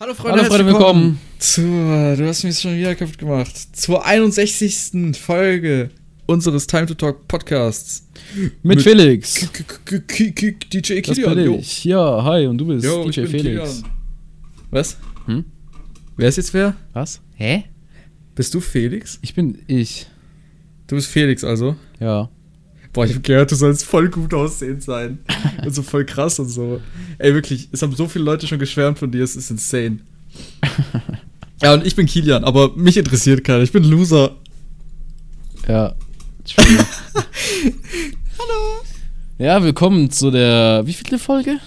Hallo Freunde, Hallo Freunde, willkommen. Zur, du hast mich schon wieder kaputt gemacht. Zur 61. Folge unseres Time to Talk Podcasts. Mit, Mit Felix. K- k- k- k- DJ Das Kilian. bin jo. ich. Ja, hi, und du bist Jo, ich DJ bin Felix. Kilian. Was? Hm? Wer ist jetzt wer? Was? Hä? Bist du Felix? Ich bin ich. Du bist Felix also? Ja. Boah, ich hab gehört, du sollst voll gut aussehend sein. und so voll krass und so. Ey, wirklich, es haben so viele Leute schon geschwärmt von dir, es ist insane. ja, und ich bin Kilian, aber mich interessiert keiner. Ich bin Loser. Ja. Hallo. Ja, willkommen zu der. Wie viele Folge?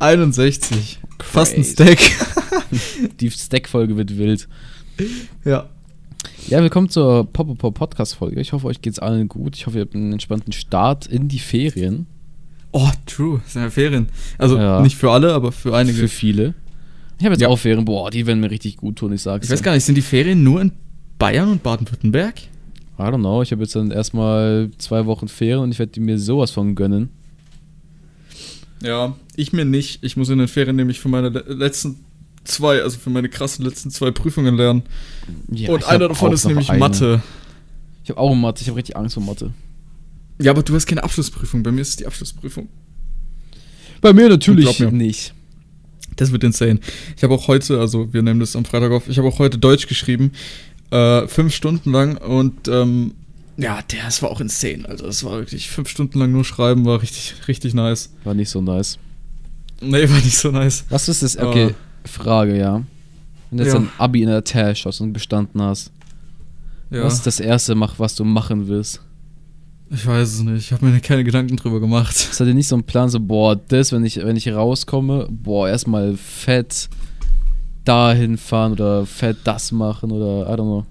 61. Fast ein. Stack. Die Stack-Folge wird wild. ja. Ja, willkommen zur Pop Pop Podcast Folge. Ich hoffe, euch geht's allen gut. Ich hoffe, ihr habt einen entspannten Start in die Ferien. Oh, true. Das sind ja Ferien. Also Ja. nicht für alle, aber für einige. Für viele. Ich habe jetzt Ja. auch Ferien. Boah, die werden mir richtig gut tun, ich sag's ich weiß gar nicht, sind die Ferien nur in Bayern und Baden-Württemberg? I don't know. Ich habe jetzt dann erstmal zwei Wochen Ferien und ich werde mir sowas von gönnen. Ja, ich mir nicht. Ich muss in den Ferien nämlich für meine le- letzten zwei, also für meine krassen letzten zwei Prüfungen lernen. Ja, und einer davon ist nämlich eine. Mathe. Ich habe auch Mathe. Ich habe richtig Angst vor Mathe. Ja, aber du hast keine Abschlussprüfung. Bei mir ist es die Abschlussprüfung. Bei mir natürlich mir. nicht. Das wird insane. Ich habe auch heute, also wir nehmen das am Freitag auf, ich habe auch heute Deutsch geschrieben. Äh, fünf Stunden lang und ähm, ja, der, das war auch insane. Also das war wirklich fünf Stunden lang nur schreiben, war richtig, richtig nice. War nicht so nice. Nee, war nicht so nice. Was ist das? Okay, Frage, ja. Wenn du jetzt Ja. ein Abi in der Tasche hast und bestanden hast, Ja, was ist das erste, was du machen willst? ich weiß es nicht. Ich habe mir keine Gedanken drüber gemacht. Ist hat dir nicht so ein Plan, so, boah, das, wenn ich, wenn ich rauskomme, boah, erstmal fett dahin fahren oder fett das machen oder I don't know.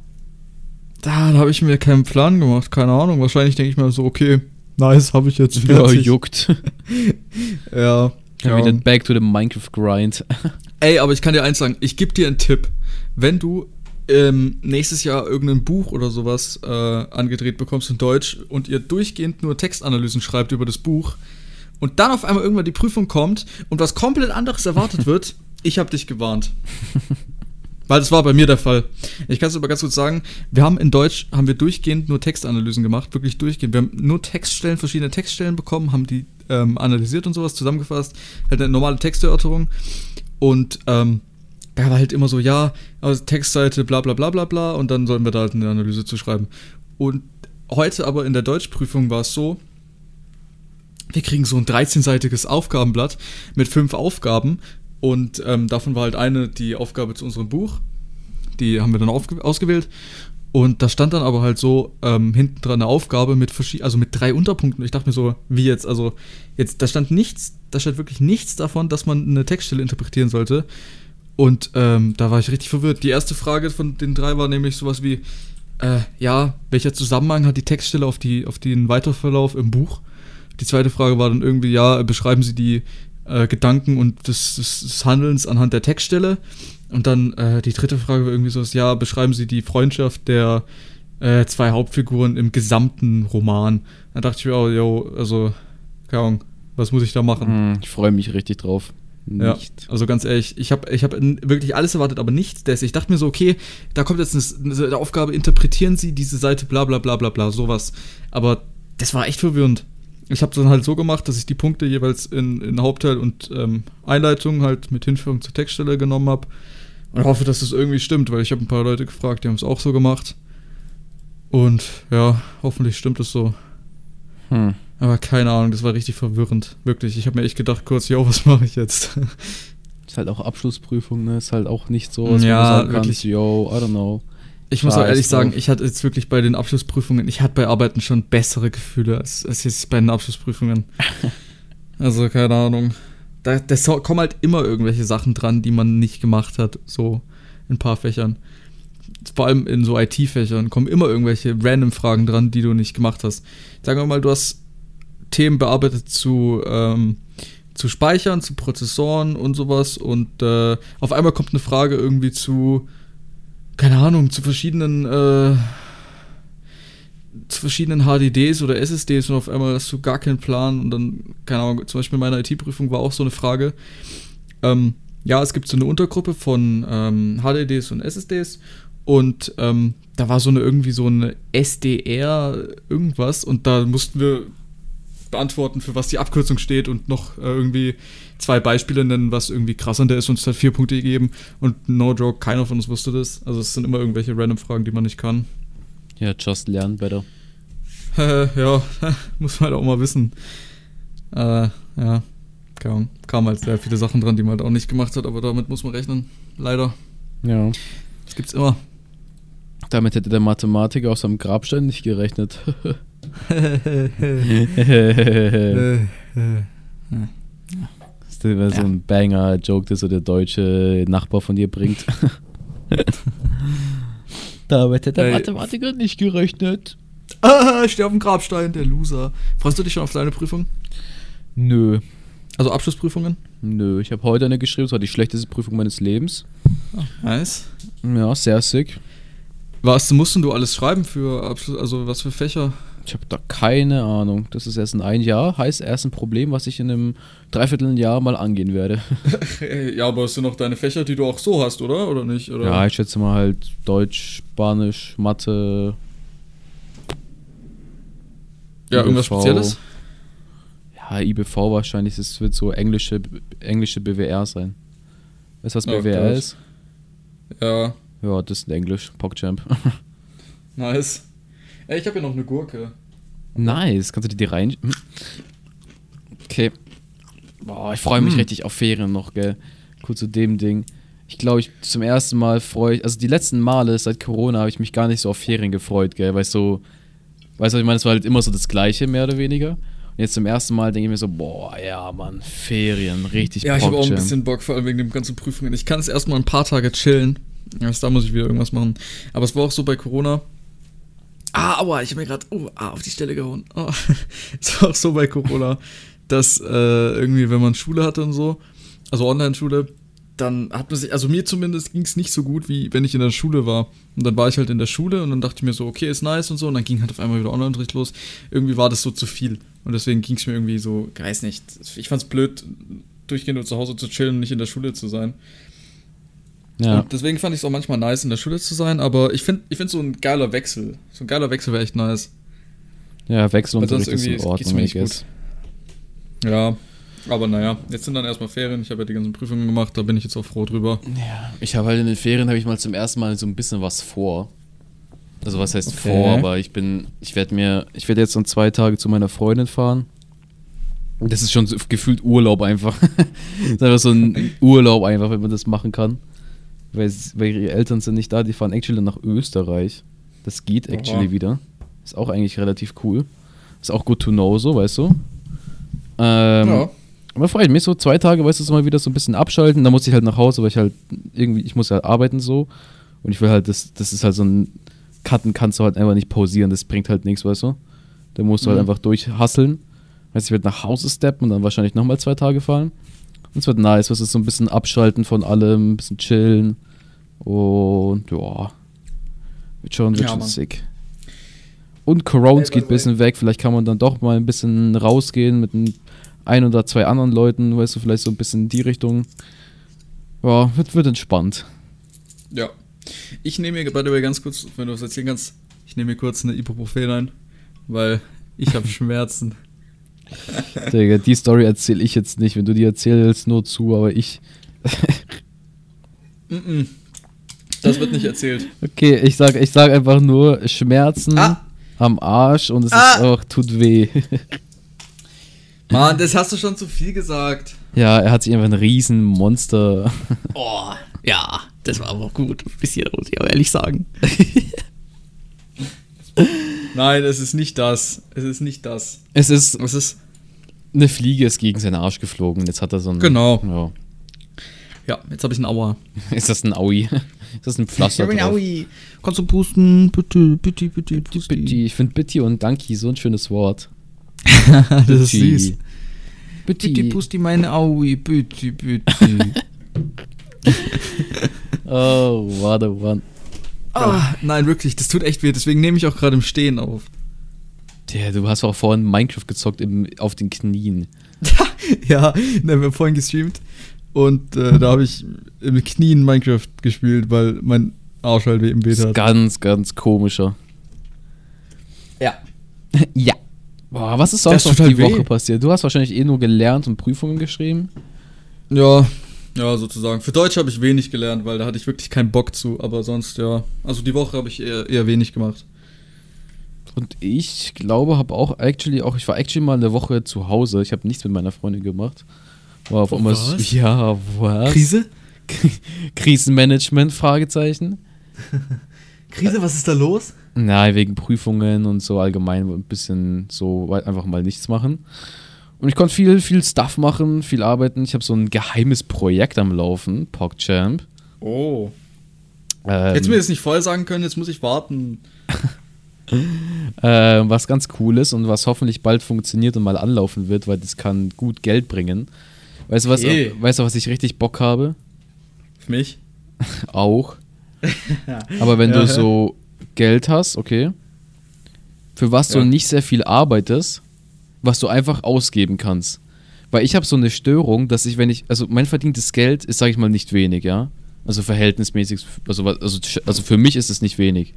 Da habe ich mir keinen Plan gemacht, keine Ahnung. Wahrscheinlich denke ich mir so, okay, nice, habe ich jetzt Ja, fertig. juckt. Ja. Ja, wieder back to the Minecraft Grind. Ey, aber ich kann dir eins sagen, ich gebe dir einen Tipp. Wenn du ähm, nächstes Jahr irgendein Buch oder sowas äh, angedreht bekommst in Deutsch und ihr durchgehend nur Textanalysen schreibt über das Buch und dann auf einmal irgendwann die Prüfung kommt und was komplett anderes erwartet wird, ich habe dich gewarnt. Weil das war bei mir der Fall. Ich kann es aber ganz kurz sagen, wir haben in Deutsch, haben wir durchgehend nur Textanalysen gemacht, wirklich durchgehend. Wir haben nur Textstellen, verschiedene Textstellen bekommen, haben die ähm, analysiert und sowas zusammengefasst, halt eine normale Texterörterung. Und ähm, da war halt immer so, ja, also Textseite, bla bla bla bla bla, und dann sollen wir da halt eine Analyse zu schreiben. Und heute aber in der Deutschprüfung war es so, wir kriegen so ein 13-seitiges Aufgabenblatt mit fünf Aufgaben und ähm, davon war halt eine die Aufgabe zu unserem Buch. Die haben wir dann ausgewählt. Und da stand dann aber halt so ähm, hinten dran eine Aufgabe mit also mit drei Unterpunkten. Ich dachte mir so, wie jetzt? Also, jetzt, da stand nichts, da stand wirklich nichts davon, dass man eine Textstelle interpretieren sollte. Und ähm, da war ich richtig verwirrt. Die erste Frage von den drei war nämlich sowas wie, äh, ja, welcher Zusammenhang hat die Textstelle auf, die, auf den Weiterverlauf im Buch? Die zweite Frage war dann irgendwie, ja, beschreiben Sie die äh, Gedanken und des, des Handelns anhand der Textstelle. Und dann äh, die dritte Frage war irgendwie so, ja, beschreiben Sie die Freundschaft der äh, zwei Hauptfiguren im gesamten Roman. Da dachte ich mir, oh, yo, also, keine Ahnung, was muss ich da machen? Hm, ich freue mich richtig drauf. Ja, Nicht. also ganz ehrlich, ich habe ich hab wirklich alles erwartet, aber nichts des. Ich dachte mir so, okay, da kommt jetzt eine, eine Aufgabe, interpretieren Sie diese Seite, bla bla bla bla bla, sowas. Aber das war echt verwirrend. Ich habe dann halt so gemacht, dass ich die Punkte jeweils in, in Hauptteil und ähm, Einleitung halt mit Hinführung zur Textstelle genommen habe. Und hoffe, dass das irgendwie stimmt, weil ich habe ein paar Leute gefragt, die haben es auch so gemacht. Und ja, hoffentlich stimmt es so. Hm. Aber keine Ahnung, das war richtig verwirrend. Wirklich. Ich habe mir echt gedacht, kurz, yo, was mache ich jetzt? Ist halt auch Abschlussprüfung, ne? Ist halt auch nicht so, dass Ja, du sagen wirklich. yo, I don't know. Ich muss auch ehrlich sagen, ich hatte jetzt wirklich bei den Abschlussprüfungen, ich hatte bei Arbeiten schon bessere Gefühle als, als jetzt bei den Abschlussprüfungen. also, keine Ahnung. Da, da kommen halt immer irgendwelche Sachen dran, die man nicht gemacht hat, so in ein paar Fächern. Vor allem in so IT-Fächern kommen immer irgendwelche random Fragen dran, die du nicht gemacht hast. Sagen wir mal, du hast Themen bearbeitet zu, ähm, zu Speichern, zu Prozessoren und sowas und äh, auf einmal kommt eine Frage irgendwie zu, keine Ahnung, zu verschiedenen, äh, verschiedenen HDDs oder SSDs und auf einmal hast du gar keinen Plan und dann, keine Ahnung, zum Beispiel in meiner IT-Prüfung war auch so eine Frage, ähm, ja, es gibt so eine Untergruppe von ähm, HDDs und SSDs und ähm, da war so eine irgendwie so eine SDR irgendwas und da mussten wir beantworten, für was die Abkürzung steht und noch äh, irgendwie zwei Beispiele nennen, was irgendwie krass an der ist und es hat vier Punkte gegeben und no joke, keiner von uns wusste das. Also es sind immer irgendwelche random Fragen, die man nicht kann. Ja, just learn better. ja, muss man halt auch mal wissen. Äh, ja, kam, kam halt sehr viele Sachen dran, die man halt auch nicht gemacht hat, aber damit muss man rechnen. Leider. Ja. Das gibt's immer. Damit hätte der Mathematiker aus seinem Grabstein nicht gerechnet. Das wäre so ein Banger-Joke, der so der deutsche Nachbar von dir bringt. Damit hätte der. Mathematiker nicht gerechnet. Ah, ich stehe auf dem Grabstein, der Loser. Freust du dich schon auf deine Prüfung? Nö. Also Abschlussprüfungen? Nö, ich habe heute eine geschrieben, das war die schlechteste Prüfung meines Lebens. Nice. Ja, sehr sick. Was mussten du alles schreiben für Abschluss, also was für Fächer? Ich habe da keine Ahnung. Das ist erst in ein Jahr, heißt erst ein Problem, was ich in einem Dreivierteljahr mal angehen werde. Ja, aber es sind noch deine Fächer, die du auch so hast, oder? Oder nicht? Oder? Ja, ich schätze mal halt Deutsch, Spanisch, Mathe. ja irgendwas IBV. Spezielles? Ja, IBV wahrscheinlich, es wird so englische, englische BWR sein. Weißt du, was BWR Gott. ist? Ja, Ja, das ist in Englisch, PogChamp. nice. Ey, ich habe hier noch eine Gurke. nice, kannst du die rein... Hm. Okay. Boah, ich freue mich Hm. richtig auf Ferien noch, gell. Kurz zu dem Ding. Ich glaube, ich zum ersten Mal freue ich, also die letzten Male seit Corona habe ich mich gar nicht so auf Ferien gefreut, gell, weil so, weißt du, was ich meine, es war halt immer so das Gleiche, mehr oder weniger. Und jetzt zum ersten Mal denke ich mir so, boah, ja, Mann, Ferien, richtig Ja, ich habe auch ein bisschen Bock, vor allem wegen den ganzen Prüfungen. Ich kann es erstmal ein paar Tage chillen. Erst da muss ich wieder irgendwas machen. Aber es war auch so bei Corona. Ah, aua, ich habe mir gerade oh, ah, auf die Stelle gehauen. Oh. Es war auch so bei Corona, dass äh, irgendwie, wenn man Schule hatte und so, also Online-Schule, dann hat man sich, also mir zumindest ging es nicht so gut, wie wenn ich in der Schule war. Und dann war ich halt in der Schule und dann dachte ich mir so, okay, ist nice und so. Und dann ging halt auf einmal wieder Online-Unterricht los. Irgendwie war das so zu viel. Und deswegen ging es mir irgendwie so, weiß nicht. Ich fand's blöd, durchgehend nur zu Hause zu chillen und nicht in der Schule zu sein. Ja. Und deswegen fand ich es auch manchmal nice, in der Schule zu sein. Aber ich finde ich find so ein geiler Wechsel. So ein geiler Wechsel wäre echt nice. Ja, Wechselunterricht Weil sonst ist in irgendwie Ordnung, mir nicht guess. Ja. Aber naja, jetzt sind dann erstmal Ferien. Ich habe ja die ganzen Prüfungen gemacht. Da bin ich jetzt auch froh drüber. Ja, ich habe halt in den Ferien habe ich mal zum ersten Mal so ein bisschen was vor. Also was heißt Okay. vor, aber ich bin, ich werde mir, ich werde jetzt noch zwei Tage zu meiner Freundin fahren. Und Das ist schon so gefühlt Urlaub einfach. das ist einfach so ein Urlaub einfach, wenn man das machen kann. Weil, weil ihre Eltern sind nicht da, die fahren actually nach Österreich. Das geht actually Oha. wieder. Ist auch eigentlich relativ cool. Ist auch good to know so, weißt du. Ähm, ja. aber freut mich so zwei Tage, weißt du, so mal wieder so ein bisschen abschalten. Dann muss ich halt nach Hause, weil ich halt irgendwie, ich muss ja arbeiten so. Und ich will halt, das, das ist halt so ein Cutten kannst du halt einfach nicht pausieren, das bringt halt nichts, weißt du. Da musst du halt Mhm. einfach durchhasseln. Heißt, ich werde nach Hause steppen und dann wahrscheinlich nochmal zwei Tage fahren. Und es wird nice, was ist so ein bisschen abschalten von allem, ein bisschen chillen. Und ja. Wird schon, wird Ja, schon Mann. sick. Und Corones by geht ein bisschen weg. Vielleicht kann man dann doch mal ein bisschen rausgehen mit ein, ein oder zwei anderen Leuten, weißt du, vielleicht so ein bisschen in die Richtung. Ja, wird, wird entspannt. Ja. Ich nehme mir, by the way, ganz kurz, wenn du was erzählen kannst, ich nehme mir kurz eine Ibuprofen ein, weil ich habe Schmerzen. Digga, die Story erzähle ich jetzt nicht. Wenn du die erzählst, nur zu, aber ich. Mm-mm. Das wird nicht erzählt. Okay, ich sag, ich sag einfach nur Schmerzen Ah. am Arsch und es Ah. ist auch, tut weh. Mann, das hast du schon zu viel gesagt. ja, er hat sich einfach ein riesen Monster. Oh, ja, das war aber auch gut. Bis hier, muss ich auch ehrlich sagen. Nein, es ist nicht das. Es ist nicht das. Es ist, Es ist. eine Fliege ist gegen seinen Arsch geflogen. Jetzt hat er so ein. Genau. Ja. Ja, jetzt habe ich einen Aua. Ist das ein Aui? Ist das ein Pflaster drauf? Kannst du pusten? Bitte, bitte, bitte, Bitte, ich finde Bitti und Danki so ein schönes Wort. das ist süß. Bitte, Bitti. pusti meine Aui. Bitte, bitte. Oh, what a one. Ah, nein, wirklich, das tut echt weh. Deswegen nehme ich auch gerade im Stehen auf. Der, du hast auch vorhin Minecraft gezockt im, auf den Knien. ja, ne, wir haben vorhin gestreamt. Und äh, da habe ich im Knien Minecraft gespielt, weil mein Arsch halt weh im Das Bett ist hat. ganz, ganz komischer. Ja. ja. Boah, was ist sonst noch tut halt die Woche weh. passiert? Du hast wahrscheinlich eh nur gelernt und Prüfungen geschrieben. Ja, ja, sozusagen. Für Deutsch habe ich wenig gelernt, weil da hatte ich wirklich keinen Bock zu. Aber sonst, ja. Also die Woche habe ich eher, eher wenig gemacht. Und ich glaube, habe auch actually auch, ich war actually mal eine Woche zu Hause. Ich habe nichts mit meiner Freundin gemacht. War auf einmal, was? ja, was? Krise? Krisenmanagement, Fragezeichen. Krise, was ist da los? Nein, wegen Prüfungen und so allgemein ein bisschen so einfach mal nichts machen. Und ich konnte viel, viel Stuff machen, viel arbeiten. Ich habe so ein geheimes Projekt am Laufen, PogChamp. Oh. Ähm, du mir das nicht vorher sagen können, jetzt muss ich warten. äh, was ganz cool ist und was hoffentlich bald funktioniert und mal anlaufen wird, weil das kann gut Geld bringen. Weißt du, was, Okay. weißt du, was ich richtig Bock habe? Für mich? Auch. Aber wenn Ja, du so Geld hast, okay, für was du Ja. nicht sehr viel arbeitest, was du einfach ausgeben kannst. Weil ich habe so eine Störung, dass ich, wenn ich, also mein verdientes Geld ist, sage ich mal, nicht wenig, ja. Also verhältnismäßig, also, also, also für mich ist es nicht wenig.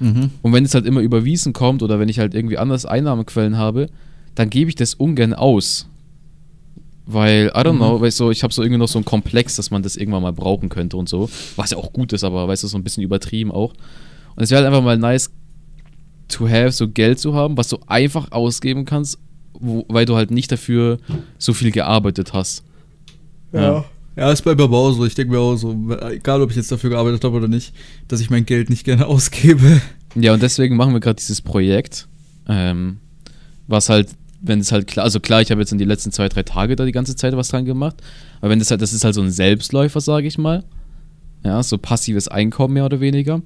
Mhm. Und wenn es halt immer überwiesen kommt oder wenn ich halt irgendwie anders Einnahmequellen habe, dann gebe ich das ungern aus. Weil, I don't know, weißt du, ich habe so irgendwie noch so einen Komplex, dass man das irgendwann mal brauchen könnte und so. Was ja auch gut ist, aber weißt du, so ein bisschen übertrieben auch. Und es wäre halt einfach mal nice to have, so Geld zu haben, was du einfach ausgeben kannst, wo, weil du halt nicht dafür so viel gearbeitet hast. Ja. Ja, ist bei mir aber auch so. Ich denke mir auch so, egal ob ich jetzt dafür gearbeitet habe oder nicht, dass ich mein Geld nicht gerne ausgebe. Ja, und deswegen machen wir gerade dieses Projekt, ähm, was halt, wenn es halt klar, also klar, ich habe jetzt in die letzten zwei, drei Tage da die ganze Zeit was dran gemacht, aber wenn das halt, das ist halt so ein Selbstläufer, sage ich mal, ja, so passives Einkommen mehr oder weniger.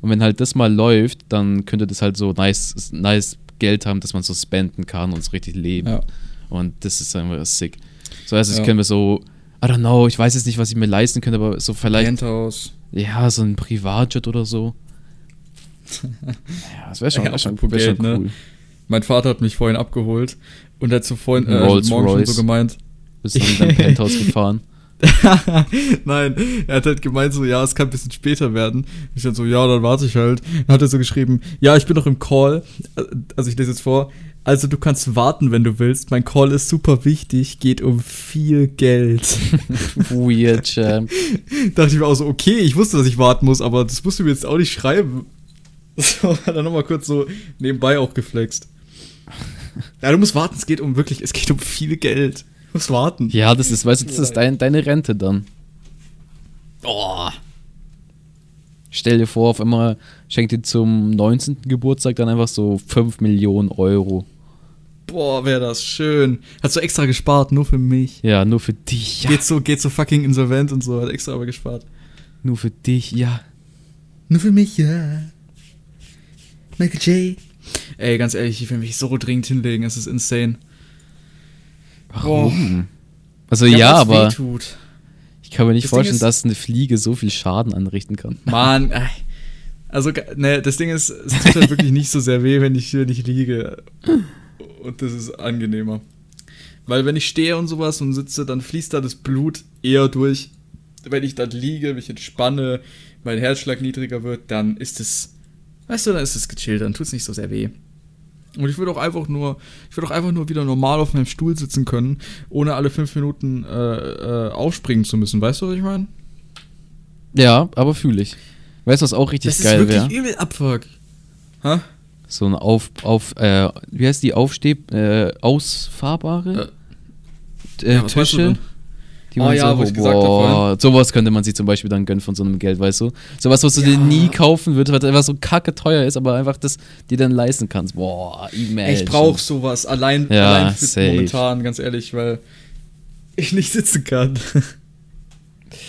Und wenn halt das mal läuft, dann könnte das halt so nice, nice Geld haben, dass man so spenden kann und so richtig leben. Ja. Und das ist einfach sick. So, also ich Ja. können wir so, I don't know, ich weiß jetzt nicht, was ich mir leisten könnte, aber so vielleicht Penthouse. ja, so ein Privatjet oder so. ja, das wäre schon, Ja, wär schon, wär schon Geld, ne? cool. Mein Vater hat mich vorhin abgeholt und er hat so vorhin äh, morgen schon so gemeint. Bist du in dein Penthouse gefahren? Nein, er hat halt gemeint so, ja, es kann ein bisschen später werden. Ich dann so, ja, dann warte ich halt. Dann hat er so geschrieben, ja, ich bin noch im Call. Also ich lese jetzt vor. Also du kannst warten, wenn du willst. Mein Call ist super wichtig, geht um viel Geld. Weird, Champ. Dachte ich mir auch so, okay, ich wusste, dass ich warten muss, aber das musst du mir jetzt auch nicht schreiben. So, hat er nochmal kurz so nebenbei auch geflext. Ja, du musst warten, es geht um wirklich, es geht um viel Geld. Du musst warten. Ja, das ist, weißt du, das ist dein, deine Rente dann. Oh. Stell dir vor, auf einmal schenkt dir zum 19. Geburtstag dann einfach so 5 Millionen Euro. Boah, wäre das schön. Hast du extra gespart, nur für mich. Ja, nur für dich, ja. Geht so, geht so fucking insolvent und so, hat extra aber gespart. Nur für dich, ja. Nur für mich, ja. Michael J. Ey, ganz ehrlich, ich will mich so dringend hinlegen, es ist insane. Warum? Also ja, weil's aber Wehtut. ich kann mir nicht Das vorstellen, dass eine Fliege so viel Schaden anrichten kann. Mann, ey. also, ne, das Ding ist, es tut halt wirklich nicht so sehr weh, wenn ich, wenn ich liege. Und das ist angenehmer. Weil wenn ich stehe und sowas und sitze, dann fließt da das Blut eher durch. Wenn ich dann liege, mich entspanne, mein Herzschlag niedriger wird, dann ist es, weißt du, dann ist es gechillt, dann tut es nicht so sehr weh. Und ich würde auch einfach nur, ich würde auch einfach nur wieder normal auf meinem Stuhl sitzen können, ohne alle fünf Minuten äh, äh, aufspringen zu müssen. Weißt du, was ich meine? Ja, aber fühle ich. Weißt du, was auch richtig Das geil ist wirklich wäre? übel Abfuck. Hä? So ein auf, auf, äh, wie heißt die Aufsteb, äh, ausfahrbare äh, Ja, meinst du Tische? Die Oh ja, so, wo ich gesagt boah, sowas könnte man sich zum Beispiel dann gönnen von so einem Geld, weißt du? Sowas, was du dir Ja. nie kaufen würdest, weil einfach so kacke teuer ist, aber einfach das dir dann leisten kannst. Boah, imagine. Ich brauche sowas allein, Ja, allein für safe. momentan, ganz ehrlich, weil ich nicht sitzen kann.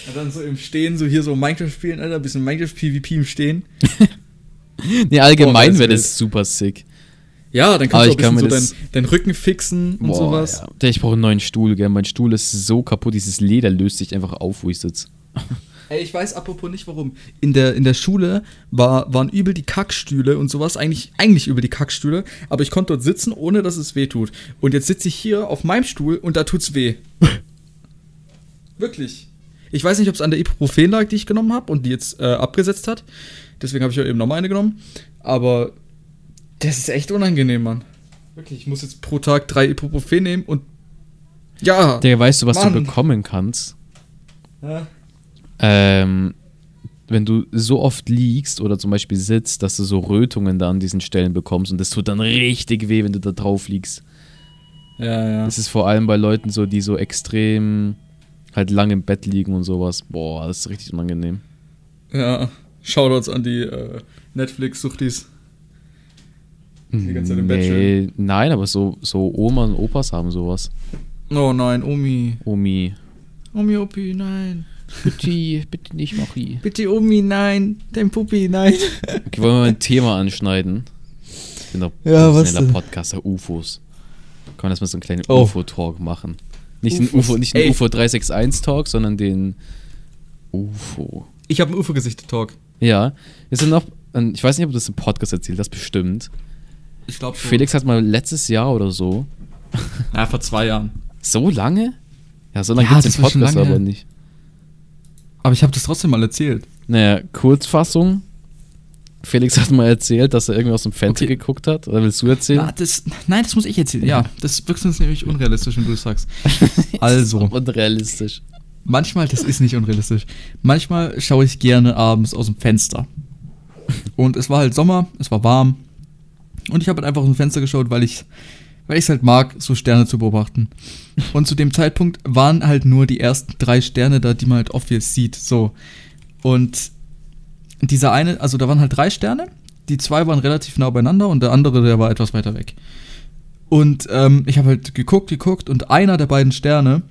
Und dann so im Stehen, so hier so Minecraft spielen, Alter, ein bisschen Minecraft PvP im Stehen. Nee, allgemein wäre das super sick. Ja, dann Aber kannst du auch ein bisschen so deinen deinen Rücken fixen und Boah, sowas. Ja. Ich brauche einen neuen Stuhl, gell? Mein Stuhl ist so kaputt, dieses Leder löst sich einfach auf, wo ich sitze. Ey, ich weiß apropos nicht warum. In der, in der Schule war, waren übel die Kackstühle und sowas, eigentlich, eigentlich übel die Kackstühle, aber ich konnte dort sitzen, ohne dass es weh tut. Und jetzt sitze ich hier auf meinem Stuhl und da tut's weh. Wirklich. Ich weiß nicht, ob es an der Ibuprofen lag, die ich genommen habe und die jetzt äh, abgesetzt hat. Deswegen habe ich ja eben nochmal eine genommen. Aber das ist echt unangenehm, Mann. Wirklich, ich muss jetzt pro Tag drei Ibuprofen nehmen und ja. Digga, weißt du, was Mann. du bekommen kannst? ja. Ähm, wenn du so oft liegst oder zum Beispiel sitzt, dass du so Rötungen da an diesen Stellen bekommst und das tut dann richtig weh, wenn du da drauf liegst. Ja, ja. Das ist vor allem bei Leuten so, die so extrem halt lang im Bett liegen und sowas. Boah, das ist richtig unangenehm. Ja. Shoutouts an die äh, Netflix-Suchtis. Die ganze Zeit im Bett Nee, nein, aber so, so Oma und Opas haben sowas. Oh nein, Omi. Omi. Omi, Opi, nein. Bitte, bitte nicht, Machi. Bitte Omi, nein. Dein Puppi, nein. Okay, wollen wir mal ein Thema anschneiden? Ich bin doch Ja, was professioneller denn? Podcaster, UFOs. Können wir das mal so einen kleinen Oh. UFO-Talk machen? Nicht den UFO, nicht den ey. UFO 361-Talk, sondern den UFO. Ich habe einen UFO-Gesichter-Talk. Ja, wir sind noch, ich weiß nicht, ob du das im Podcast erzählt hast, bestimmt. Ich glaube Felix hat mal letztes Jahr oder so, Ja, vor zwei Jahren. so lange? Ja, so lange Ja, gibt es das den schon Podcast aber nicht. Aber ich habe das trotzdem mal erzählt. Naja, Kurzfassung. Felix hat mal erzählt, dass er irgendwie aus dem Fenster Okay. geguckt hat. Oder willst du erzählen? Na, das, nein, das muss ich erzählen. Ja, das wirkt uns nämlich unrealistisch, wenn du das sagst. Also, Unrealistisch. manchmal, das ist nicht unrealistisch. Manchmal schaue ich gerne abends aus dem Fenster. Und es war halt Sommer, es war warm. Und ich habe halt einfach aus dem Fenster geschaut, weil ich weil ich es halt mag, so Sterne zu beobachten. Und zu dem Zeitpunkt waren halt nur die ersten drei Sterne da, die man halt obvious sieht. So. Und dieser eine, also da waren halt drei Sterne. Die zwei waren relativ nah beieinander und der andere, der war etwas weiter weg. Und ähm, ich habe halt geguckt, geguckt und einer der beiden Sterne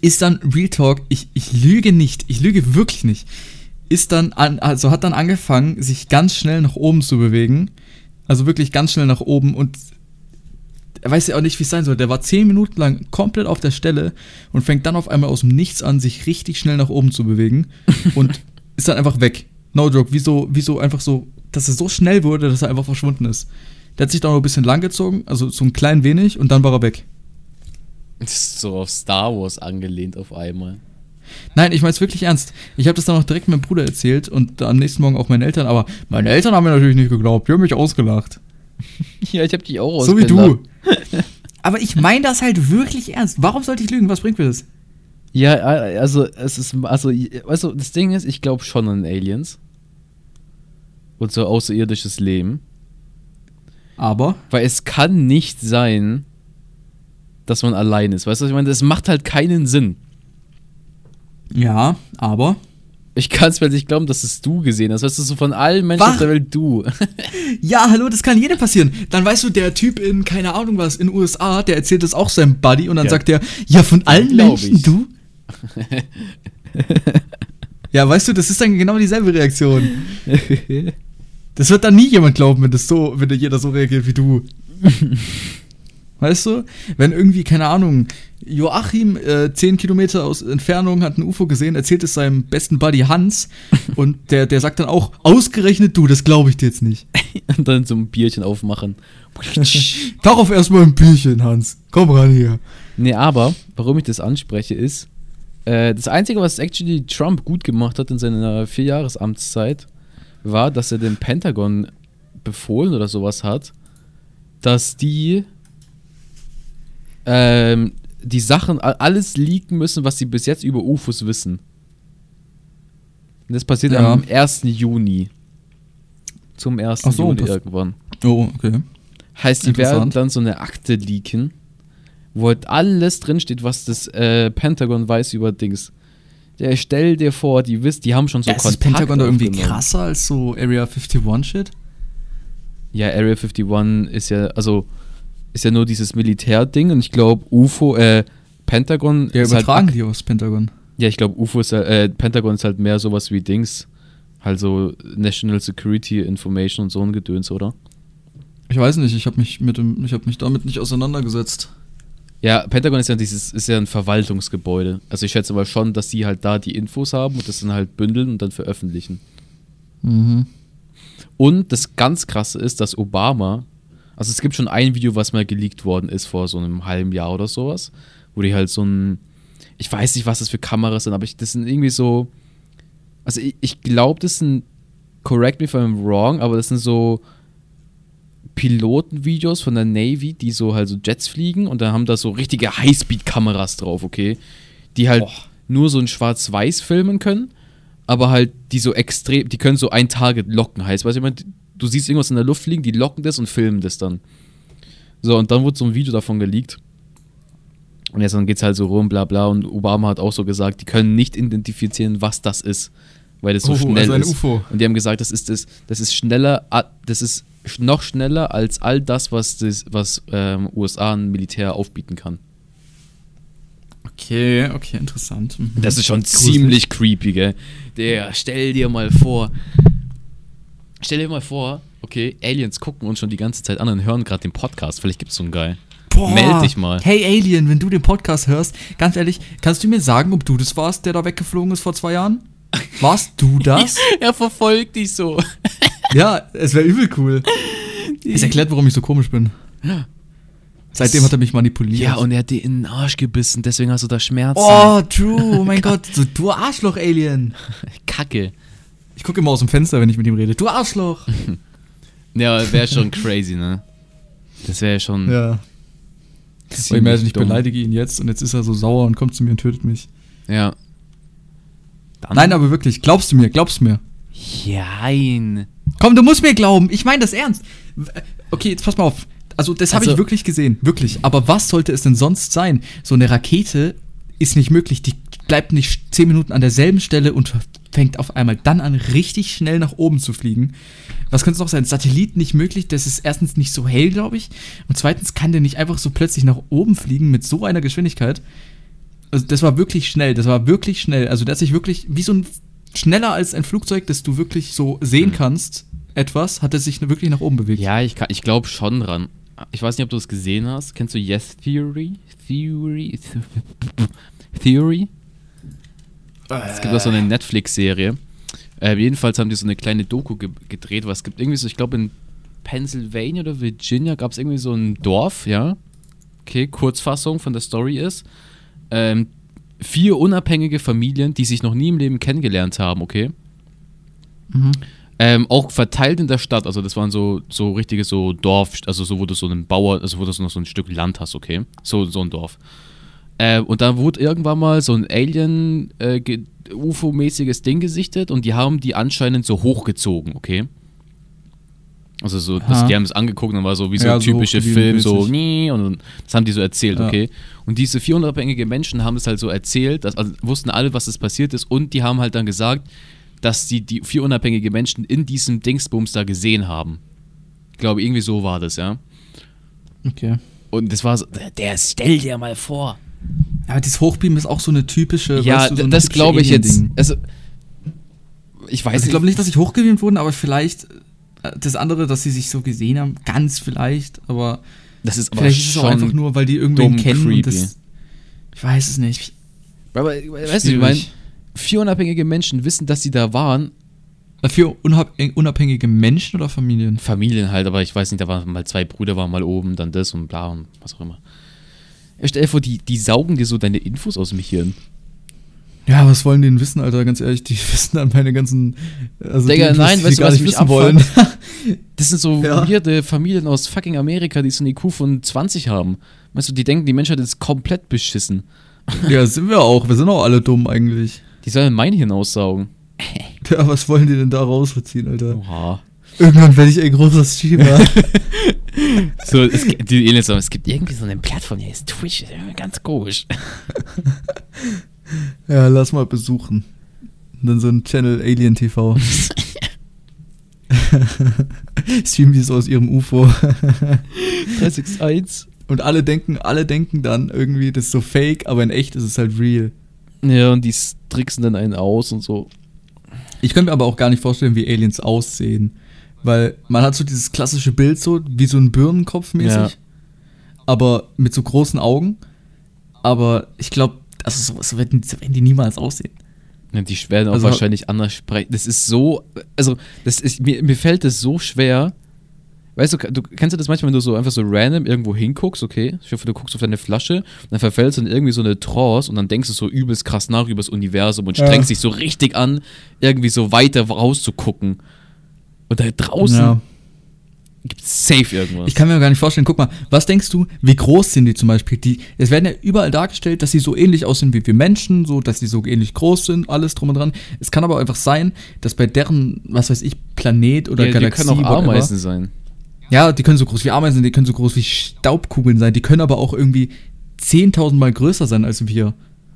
ist dann Real Talk, ich, ich lüge nicht, ich lüge wirklich nicht, ist dann an, also hat dann angefangen, sich ganz schnell nach oben zu bewegen. Also wirklich ganz schnell nach oben und er weiß ja auch nicht, wie es sein soll. Der war zehn Minuten lang komplett auf der Stelle und fängt dann auf einmal aus dem Nichts an, sich richtig schnell nach oben zu bewegen und ist dann einfach weg. No joke, wieso, wieso einfach so, dass er so schnell wurde, dass er einfach verschwunden ist. Der hat sich dann noch ein bisschen lang gezogen, also so ein klein wenig und dann war er weg. Das ist so auf Star Wars angelehnt auf einmal. Nein, ich meine es wirklich ernst. Ich habe das dann auch direkt meinem Bruder erzählt und am nächsten Morgen auch meinen Eltern, aber meine Eltern haben mir natürlich nicht geglaubt. Die haben mich ausgelacht. Ja, ich hab dich auch So wie du. aber ich meine das halt wirklich ernst. Warum sollte ich lügen? Was bringt mir das? Ja, also es ist, also, weißt du, das Ding ist, ich glaube schon an Aliens. Und so außerirdisches Leben. Aber Weil es kann nicht sein, dass man allein ist. Weißt du, was ich meine? Das macht halt keinen Sinn. Ja, aber Ich kann es mir nicht glauben, dass es du gesehen hast. Weißt du, so von allen Menschen auf der Welt du. Ja, hallo, das kann jedem passieren. Dann weißt du, der Typ in, keine Ahnung was, in den USA, der erzählt das auch seinem Buddy und dann Ja. sagt er, ja, von allen glaub Menschen ich. du? ja, weißt du, das ist dann genau dieselbe Reaktion. Das wird dann nie jemand glauben, wenn das so, wenn jeder so reagiert wie du. Weißt du? Wenn irgendwie, keine Ahnung, Joachim äh, 10 Kilometer aus Entfernung hat ein UFO gesehen, erzählt es seinem besten Buddy Hans und der, der sagt dann auch, ausgerechnet du, das glaube ich dir jetzt nicht. Und dann so ein Bierchen aufmachen. Darauf erstmal ein Bierchen, Hans. Komm ran hier. Nee, aber, warum ich das anspreche, ist, äh, das Einzige, was actually Trump gut gemacht hat in seiner Vierjahresamtszeit, war, dass er dem Pentagon befohlen oder sowas hat, dass die ähm, die Sachen, alles leaken müssen, was sie bis jetzt über UFOs wissen. Und das passiert Ja. am 1. Juni. Zum 1. Ach so, Juni irgendwann. Oh, okay. Heißt, die werden dann so eine Akte leaken, wo halt alles drinsteht, was das äh, Pentagon weiß über Dings. Der stell dir vor, die wisst, die haben schon so ja, ist das Kontakt Pentagon da irgendwie krasser als so Area 51-Shit? Ja, Area 51 ist ja, also ist ja nur dieses Militärding und ich glaube UFO, äh, Pentagon Ja, ist halt übertragen ak- die aufs Pentagon. Ja, ich glaube UFO ist ja- äh, Pentagon ist halt mehr sowas wie Dings. Halt so National Security Information und so ein Gedöns, oder? Ich weiß nicht, ich habe mich mit dem, ich habe mich damit nicht auseinandergesetzt. Ja, Pentagon ist ja dieses, ist ja ein Verwaltungsgebäude. Also ich schätze mal schon, dass sie halt da die Infos haben und das dann halt bündeln und dann veröffentlichen. Mhm. Und das ganz krasse ist, dass Obama, also es gibt schon ein Video, was mal geleakt worden ist vor so einem halben Jahr oder sowas, wo die halt so ein, ich weiß nicht, was das für Kameras sind, aber ich, das sind irgendwie so. Also ich, ich glaube, das sind, correct me if I'm wrong, aber das sind so Pilotenvideos von der Navy, die so halt so Jets fliegen und da haben da so richtige Highspeed-Kameras drauf, okay? Die halt Boah. nur so in Schwarz-Weiß filmen können, aber halt die so extrem, die können so ein Target locken, heißt, du, ich meine, du siehst irgendwas in der Luft fliegen, die locken das und filmen das dann. So, und dann wurde so ein Video davon geleakt. Und jetzt dann geht's halt so rum, bla bla. Und Obama hat auch so gesagt, die können nicht identifizieren, was das ist. Weil das so Oh, schnell also ein ist. Und die haben gesagt, das ist das, das ist schneller, das ist noch schneller als all das, was das, was ähm, USA an Militär aufbieten kann. Okay, okay, interessant. Mhm. Das ist schon Gruselig. ziemlich creepy, gell? Der, stell dir mal vor. Stell dir mal vor, okay, Aliens gucken uns schon die ganze Zeit an und hören gerade den Podcast. Vielleicht gibt's so einen Guy. Boah. Meld dich mal. Hey Alien, wenn du den Podcast hörst, ganz ehrlich, kannst du mir sagen, ob du das warst, der da weggeflogen ist vor zwei Jahren? Warst du das? er verfolgt dich so. ja, es wäre übel cool. Es erklärt, warum ich so komisch bin. Seitdem hat er mich manipuliert. Ja, und er hat dir in den Arsch gebissen, deswegen hast du da Schmerzen. Oh, true, oh mein Gott. So, du Arschloch-Alien. Kacke. Ich gucke immer aus dem Fenster, wenn ich mit ihm rede. Du Arschloch. Ja, wäre schon crazy, ne? Das wäre schon. Ja. Ziemlich imagine, ich dumm. beleidige ihn jetzt und jetzt ist er so sauer und kommt zu mir und tötet mich. Ja. Dann Nein, aber wirklich, glaubst du mir, glaubst du mir. Jein. Komm, du musst mir glauben, ich meine das ernst. Okay, jetzt pass mal auf. Also, das habe Also- ich wirklich gesehen, wirklich. Aber was sollte es denn sonst sein? So eine Rakete ist nicht möglich. Die bleibt nicht 10 Minuten an derselben Stelle und fängt auf einmal dann an, richtig schnell nach oben zu fliegen. Was könnte es noch sein? Satellit nicht möglich. Das ist erstens nicht so hell, glaube ich. Und zweitens kann der nicht einfach so plötzlich nach oben fliegen mit so einer Geschwindigkeit. Also, das war wirklich schnell. Das war wirklich schnell. Also, der hat sich wirklich wie so ein schneller als ein Flugzeug, das du wirklich so sehen kannst, etwas, hat er sich wirklich nach oben bewegt. Ja, ich, kann- ich glaube schon dran. Ich weiß nicht, ob du es gesehen hast. Kennst du Yes Theory? Theory? Theory? Es gibt auch so eine Netflix-Serie. Äh, jedenfalls haben die so eine kleine Doku ge gedreht, was gibt irgendwie so, ich glaube in Pennsylvania oder Virginia gab es irgendwie so ein Dorf, ja. Okay, Kurzfassung von der Story ist. Ähm, vier unabhängige Familien, die sich noch nie im Leben kennengelernt haben, okay. Ähm, auch verteilt in der Stadt, also das waren so, so richtige so Dorf, also so, wo du so einen Bauer, also wo du so noch so ein Stück Land hast, okay? So, so ein Dorf. Äh, und da wurde irgendwann mal so ein Alien äh, ge- UFO-mäßiges Ding gesichtet und die haben die anscheinend so hochgezogen, okay? Also so, das, die haben es angeguckt und dann war so wie so Ja, ein so typischer hochgewiesen, Film, so nee, und dann- das haben die so erzählt, Ja. okay? Und diese vier unabhängige Menschen haben es halt so erzählt, dass, also wussten alle, was es passiert ist und die haben halt dann gesagt, dass sie die vier unabhängige Menschen in diesem Dingsbums da gesehen haben. Ich glaube, irgendwie so war das, ja. Okay. Und das war so, der stell dir mal vor. Aber dieses Hochbeam ist auch so eine typische. Ja, weißt du, so das glaube ich jetzt. Also, ich weiß Also ich glaube nicht, dass sie hochgebeamt wurden, aber vielleicht äh, das andere, dass sie sich so gesehen haben, ganz vielleicht, aber das ist aber vielleicht ist es auch schon einfach nur, weil die irgendwen kennen und das. Ich weiß es nicht. Aber, weißt du, ich meine, vier unabhängige Menschen wissen, dass sie da waren. Äh, Für unab unabhängige Menschen oder Familien? Familien halt, aber ich weiß nicht, da waren mal zwei Brüder, waren mal oben, dann das und bla und was auch immer. Stell dir vor, die, die saugen dir so deine Infos aus dem Hirn. Ja, was wollen die denn wissen, Alter? Ganz ehrlich, die wissen dann meine ganzen. Also Digga, die, nein, weißt du, was mich wissen wollen. Das sind so Ja. weirde Familien aus fucking Amerika, die so einen IQ von 20 haben. Weißt du, die denken, die Menschheit ist komplett beschissen. ja, sind wir auch. Wir sind auch alle dumm eigentlich. Die sollen mein Hirn aussaugen. Ja, was wollen die denn da rausziehen, Alter? Oha. Irgendwann werde ich ein großes Schieber. So, es, gibt- die Aliens sagen, es gibt irgendwie so eine Plattform, die ist Twitch, das ist irgendwie ganz komisch. ja, lass mal besuchen. Und dann so ein Channel Alien TV. Streamen die so aus ihrem UFO. 361. Und alle denken, alle denken dann irgendwie, das ist so fake, aber in echt ist es halt real. Ja, und die tricksen dann einen aus und so. Ich könnte mir aber auch gar nicht vorstellen, wie Aliens aussehen. Weil man hat so dieses klassische Bild so, wie so ein Birnenkopf mäßig. Ja. Aber mit so großen Augen. Aber ich glaube, also so, so, werden, so werden die niemals aussehen. Ja, die werden auch Also- wahrscheinlich anders sprechen. Das ist so, also, das ist, mir, mir fällt es so schwer, weißt du, du kennst du das manchmal, wenn du so einfach so random irgendwo hinguckst, okay? Ich hoffe, du guckst auf deine Flasche und dann verfällst du in irgendwie so eine Trance und dann denkst du so übelst krass nach über das Universum und Ja. strengst dich so richtig an, irgendwie so weiter rauszugucken. Und da draußen Ja. gibt's safe irgendwas. Ich kann mir gar nicht vorstellen, guck mal, was denkst du, wie groß sind die zum Beispiel? Die, es werden ja überall dargestellt, dass sie so ähnlich aussehen wie wir Menschen, so, dass sie so ähnlich groß sind, alles drum und dran. Es kann aber einfach sein, dass bei deren, was weiß ich, Planet oder ja, die Galaxie. können auch Ameisen sein. Ja, die können so groß wie Ameisen, die können so groß wie Staubkugeln sein, die können aber auch irgendwie 10.000 Mal größer sein als wir.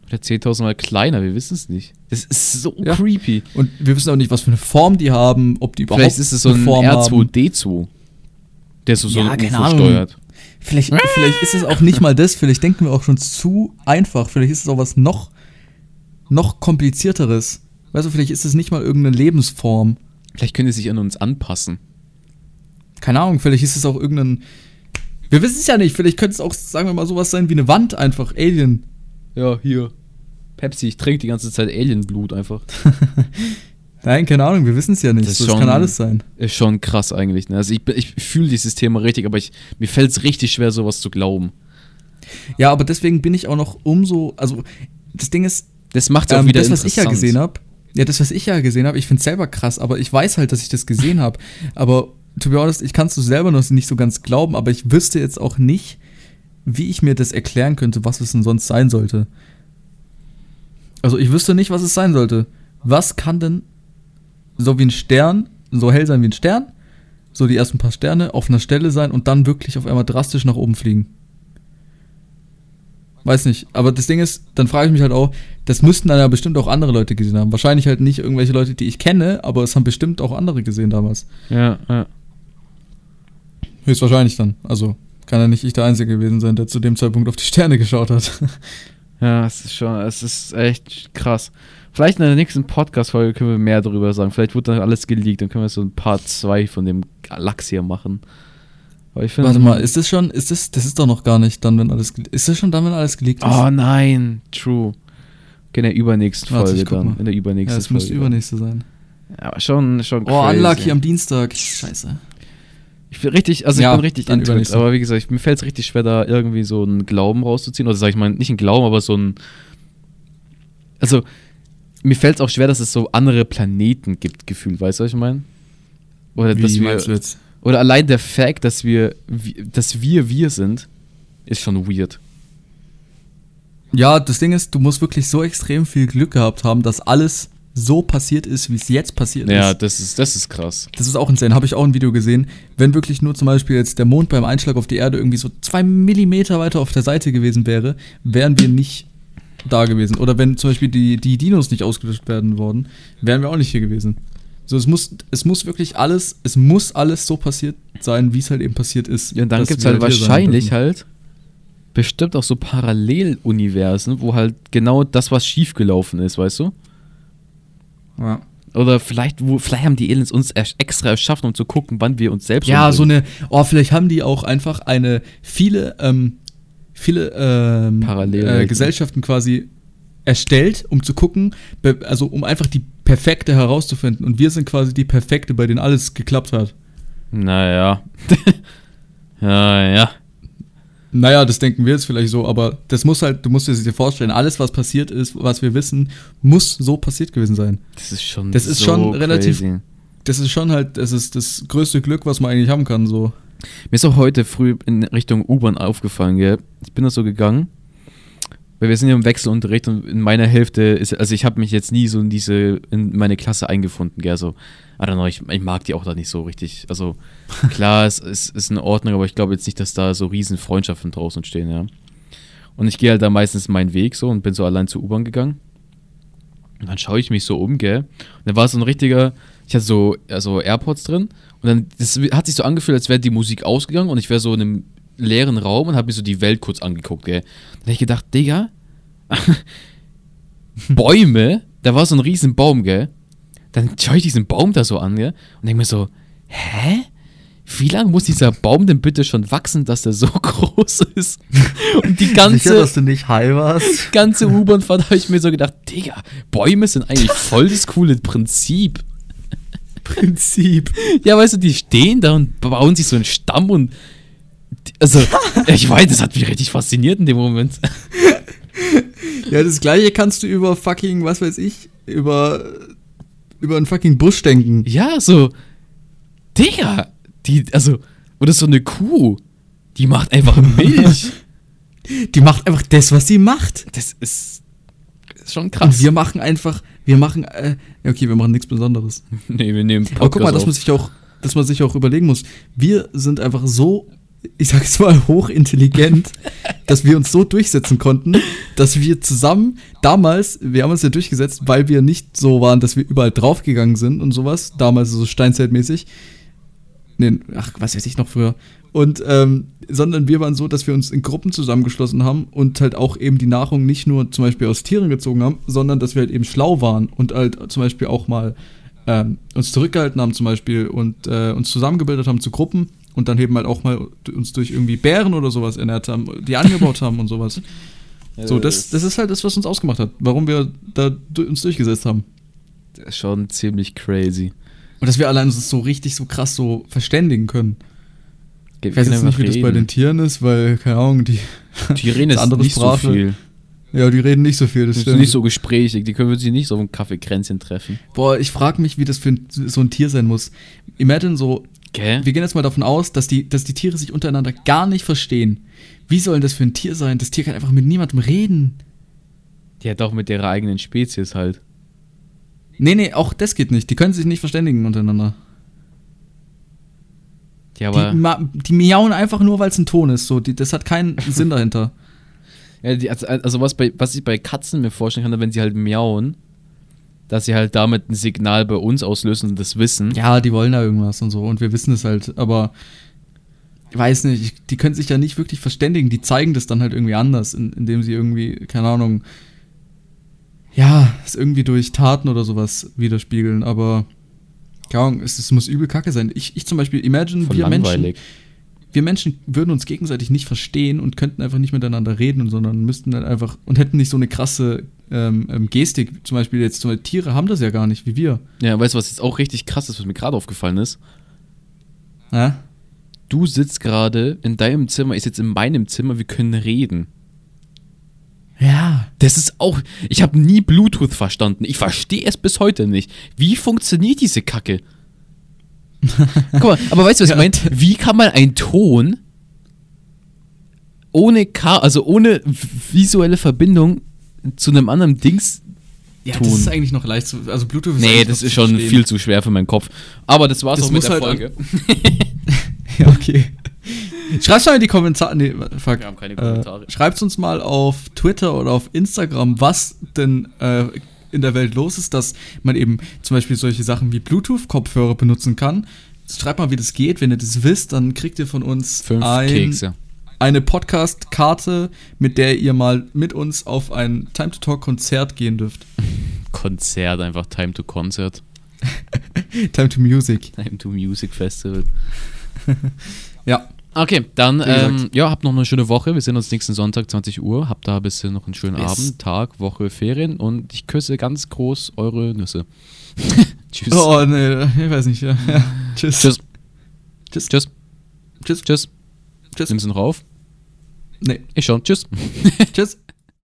Oder 10.000 Mal kleiner, wir wissen es nicht. Das ist so Ja. creepy. Und wir wissen auch nicht, was für eine Form die haben, ob die überhaupt Vielleicht ist es so eine ein Form haben. R2D2, der so, so Ja, ein UFO steuert. Vielleicht, vielleicht ist es auch nicht mal das, vielleicht denken wir auch schon zu einfach, vielleicht ist es auch was noch, noch komplizierteres. Weißt du, vielleicht ist es nicht mal irgendeine Lebensform. Vielleicht können die sich an uns anpassen. Keine Ahnung, vielleicht ist es auch irgendein. Wir wissen es ja nicht, vielleicht könnte es auch, sagen wir mal, sowas sein wie eine Wand einfach, Alien. Ja, hier. Pepsi, ich trinke die ganze Zeit Alienblut einfach. Nein, keine Ahnung, wir wissen es ja nicht. Das ist das schon- kann alles sein. Ist schon krass eigentlich. Ne? Also ich, ich fühle dieses Thema richtig, aber ich, mir fällt es richtig schwer, sowas zu glauben. Ja, aber deswegen bin ich auch noch umso. Also, das Ding ist, Das macht auch ähm, wieder das, was ich ja gesehen habe, ja, das, was ich ja gesehen habe, ich finde es selber krass, aber ich weiß halt, dass ich das gesehen habe. Aber to be honest, ich kann es so selber noch nicht so ganz glauben, aber ich wüsste jetzt auch nicht, wie ich mir das erklären könnte, was es denn sonst sein sollte. Also ich wüsste nicht, was es sein sollte. Was kann denn so wie ein Stern, so hell sein wie ein Stern, so die ersten paar Sterne auf einer Stelle sein und dann wirklich auf einmal drastisch nach oben fliegen? Weiß nicht, aber das Ding ist, dann frage ich mich halt auch, das müssten dann ja bestimmt auch andere Leute gesehen haben. Wahrscheinlich halt nicht irgendwelche Leute, die ich kenne, aber es haben bestimmt auch andere gesehen damals. Ja, ja. Höchstwahrscheinlich dann. Also kann ja nicht ich der Einzige gewesen sein, der zu dem Zeitpunkt auf die Sterne geschaut hat. Ja, es ist schon, es ist echt krass. Vielleicht in der nächsten Podcast-Folge können wir mehr darüber sagen. Vielleicht wird dann alles geleakt, dann können wir so ein Part 2 von dem Galax hier machen. Finde. Warte mal, ist das schon, ist das, das ist doch noch gar nicht dann, wenn alles, ist das schon dann, wenn alles geleakt ist? Oh nein, true. Okay, in der übernächsten Warte, Folge dann. mal. In der ja, übernächsten das Folge. müsste übernächste sein. dann. Aber schon, schon Oh, crazy. Unlucky am Dienstag. Scheiße. Ich bin richtig, also Ja, ich bin richtig into it, aber wie gesagt, ich, mir fällt es richtig schwer, da irgendwie so einen Glauben rauszuziehen. Oder sag ich mal, nicht einen Glauben, aber so ein. Also, mir fällt es auch schwer, dass es so andere Planeten gibt, gefühlt, weißt du, was ich meine? Oder dass Wie wir. du jetzt? Oder allein der Fakt, dass wir, dass wir wir sind, ist schon weird. Ja, das Ding ist, du musst wirklich so extrem viel Glück gehabt haben, dass alles so passiert ist, wie es jetzt passiert Ja, ist. das ist, das ist krass. Das ist auch insane, habe ich auch ein Video gesehen. Wenn wirklich nur zum Beispiel jetzt der Mond beim Einschlag auf die Erde irgendwie so zwei Millimeter weiter auf der Seite gewesen wäre, wären wir nicht da gewesen. Oder wenn zum Beispiel die, die Dinos nicht ausgelöscht werden worden, wären wir auch nicht hier gewesen. So, es muss, es muss wirklich alles, es muss alles so passiert sein, wie es halt eben passiert ist. Ja, und dann gibt es halt wahrscheinlich halt bestimmt auch so Paralleluniversen, wo halt genau das, was schiefgelaufen ist, weißt du? Ja. Oder vielleicht, wo, vielleicht haben die Aliens uns extra erschaffen, um zu gucken, wann wir uns selbst Ja, so umbringen. eine, oh, vielleicht haben die auch einfach eine, viele, ähm, viele ähm, Parallelwelten. äh, Gesellschaften quasi erstellt, um zu gucken, also um einfach die perfekte herauszufinden. Und wir sind quasi die perfekte, bei denen alles geklappt hat. Naja. ja, ja. Naja, das denken wir jetzt vielleicht so, aber das muss halt, du musst dir das vorstellen, alles, was passiert ist, was wir wissen, muss so passiert gewesen sein. Das ist schon Das ist so schon relativ- crazy. Das ist schon halt, das ist das größte Glück, was man eigentlich haben kann, so. Mir ist auch heute früh in Richtung U-Bahn aufgefallen, gell? Ich bin da so gegangen, weil wir sind ja im Wechselunterricht und in meiner Hälfte ist, also ich habe mich jetzt nie so in diese, in meine Klasse eingefunden, gell? So, I don't know, ich, ich mag die auch da nicht so richtig. Also, klar, es ist, ist in Ordnung, aber ich glaube jetzt nicht, dass da so riesen Freundschaften draußen stehen, ja. Und ich gehe halt da meistens meinen Weg so und bin so allein zur U-Bahn gegangen. Und dann schaue ich mich so um, gell? Und dann war so ein richtiger, ich hatte so also AirPods drin und dann das hat sich so angefühlt, als wäre die Musik ausgegangen und ich wäre so in einem leeren Raum und habe mir so die Welt kurz angeguckt, gell? Dann habe ich gedacht, Digga, Bäume, da war so ein riesen Baum, gell? Dann schaue ich diesen Baum da so an, gell? Und denke mir so, hä? Wie lange muss dieser Baum denn bitte schon wachsen, dass der so groß ist? Und die ganze, du nicht high warst? ganze U-Bahn-Fahrt habe ich mir so gedacht, Digga, Bäume sind eigentlich voll das coole Prinzip. Prinzip. Ja, weißt du, die stehen da und bauen sich so einen Stamm und. Also, ich weiß, das hat mich richtig fasziniert in dem Moment. Ja, das gleiche kannst du über fucking, was weiß ich, über, über einen fucking Busch denken. Ja, so. Digga, die, also, oder so eine Kuh, die macht einfach Milch. Die macht einfach das, was sie macht. Das ist, ist schon Und krass. wir machen einfach, wir machen, äh, ja, okay, wir machen nichts Besonderes. nee, wir nehmen Aber guck mal, dass man sich auch, dass man sich auch überlegen muss. Wir sind einfach so, ich sag jetzt mal, hochintelligent, dass wir uns so durchsetzen konnten, dass wir zusammen damals, wir haben uns ja durchgesetzt, weil wir nicht so waren, dass wir überall draufgegangen sind und sowas, damals so steinzeitmäßig. Nee, ach, was weiß ich noch früher. Und, ähm, sondern wir waren so, dass wir uns in Gruppen zusammengeschlossen haben und halt auch eben die Nahrung nicht nur zum Beispiel aus Tieren gezogen haben, sondern dass wir halt eben schlau waren und halt zum Beispiel auch mal ähm, uns zurückgehalten haben zum Beispiel und äh, uns zusammengebildet haben zu Gruppen und dann eben halt auch mal uns durch irgendwie Bären oder sowas ernährt haben, die angebaut haben und sowas. So, das, das ist halt das, was uns ausgemacht hat, warum wir da uns durchgesetzt haben. Das ist schon ziemlich crazy. Und dass wir allein uns so richtig so krass so verständigen können. Ich weiß jetzt nicht, wie einfach das bei den reden. Tieren ist, weil, keine Ahnung, die. Die reden das jetzt andere nicht Sprache. so viel. Ja, die reden nicht so viel, das Die sind stimmt. nicht so gesprächig, die können sich nicht so auf einem Kaffeekränzchen treffen. Boah, ich frage mich, wie das für ein, so ein Tier sein muss. Imagine so, Gell? wir gehen jetzt mal davon aus, dass die, dass die Tiere sich untereinander gar nicht verstehen. Wie soll denn das für ein Tier sein? Das Tier kann einfach mit niemandem reden. Die hat auch mit ihrer eigenen Spezies halt. Nee, nee, auch das geht nicht. Die können sich nicht verständigen untereinander. Ja, Die, aber. ma- die miauen einfach nur, weil es ein Ton ist. So, die, das hat keinen Sinn dahinter. Ja, die, also- also was, bei, was ich bei Katzen mir vorstellen kann, wenn sie halt miauen, dass sie halt damit ein Signal bei uns auslösen und das wissen. Ja, die wollen da irgendwas und so. Und wir wissen es halt. Aber ich weiß nicht, ich, die können sich ja nicht wirklich verständigen. Die zeigen das dann halt irgendwie anders, in, indem sie irgendwie, keine Ahnung, ja, es irgendwie durch Taten oder sowas widerspiegeln. Aber, keine Ahnung, es, es muss übel kacke sein. Ich, ich zum Beispiel, imagine, Voll wir Menschen, langweilig. Wir Menschen würden uns gegenseitig nicht verstehen und könnten einfach nicht miteinander reden, sondern müssten dann einfach und hätten nicht so eine krasse ähm, ähm, Gestik. Zum Beispiel jetzt so Tiere haben das ja gar nicht, wie wir. Ja, weißt du, was jetzt auch richtig krass ist, was mir gerade aufgefallen ist? Ja? Du sitzt gerade in deinem Zimmer, ich sitze in meinem Zimmer, wir können reden. Ja. Das ist auch. Ich habe nie Bluetooth verstanden. Ich verstehe es bis heute nicht. Wie funktioniert diese Kacke? Guck mal, aber weißt du, was ich meine? Wie kann man einen Ton ohne Ka also ohne visuelle Verbindung zu einem anderen Dings. Ja, tun? das ist eigentlich noch leicht zu. Also Bluetooth ist Nee, das ist schon verstehen. viel zu schwer für meinen Kopf. Aber das war's Das auch mit der halt Folge. Ja, okay. Schreibt's mal in die Kommentare. Nee, fuck. Wir haben keine Kommentare. Äh, schreibt's uns mal auf Twitter oder auf Instagram, was denn äh, in der Welt los ist, dass man eben zum Beispiel solche Sachen wie Bluetooth-Kopfhörer benutzen kann. Schreibt mal, wie das geht. Wenn ihr das wisst, dann kriegt ihr von uns Fünf ein, Kekse. eine Podcast-Karte, mit der ihr mal mit uns auf ein Time to Talk-Konzert gehen dürft. Konzert, einfach Time to Concert. Time to Music. Time to Music Festival. Ja. Okay, dann, ähm, ja, habt noch eine schöne Woche. Wir sehen uns nächsten Sonntag, 20 Uhr. Habt da bisschen noch einen schönen Bis. Abend, Tag, Woche, Ferien und ich küsse ganz groß eure Nüsse. Tschüss. Oh, nee, ich weiß nicht. Ja. Ja. Tschüss. Tschüss. Tschüss. Tschüss. Tschüss. Tschüss. Tschüss. Nimmst du noch auf? Nee. Ich schon. Tschüss. Tschüss.